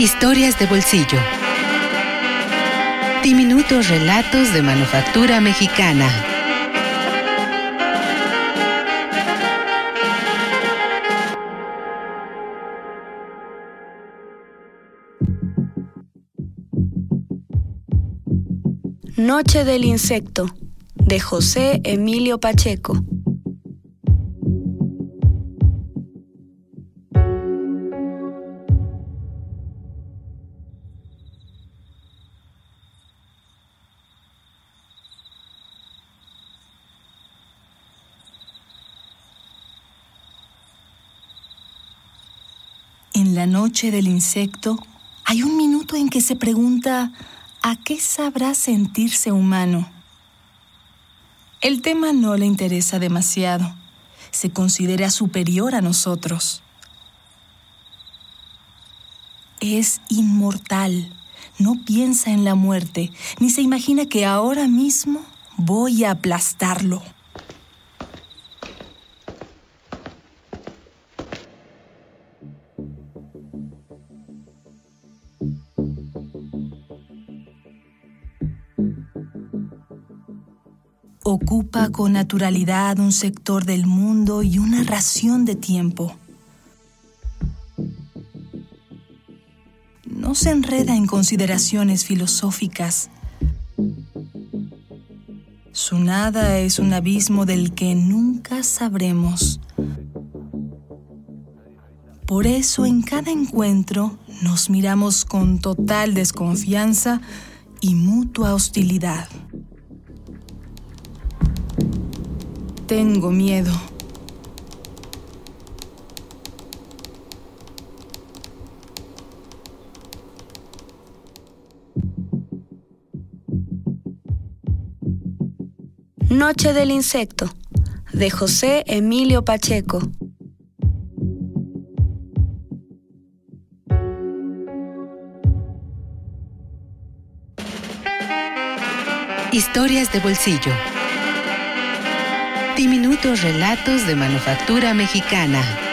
Historias de bolsillo. Diminutos relatos de manufactura mexicana. Noche del Insecto, de José Emilio Pacheco. En la noche del insecto hay un minuto en que se pregunta ¿a qué sabrá sentirse humano? El tema no le interesa demasiado. Se considera superior a nosotros. Es inmortal. No piensa en la muerte, ni se imagina que ahora mismo voy a aplastarlo. Ocupa con naturalidad un sector del mundo y una ración de tiempo. No se enreda en consideraciones filosóficas. Su nada es un abismo del que nunca sabremos. Por eso en cada encuentro nos miramos con total desconfianza y mutua hostilidad. Tengo miedo. Noche del Insecto, de José Emilio Pacheco. Historias de bolsillo. Diminutos relatos de manufactura mexicana.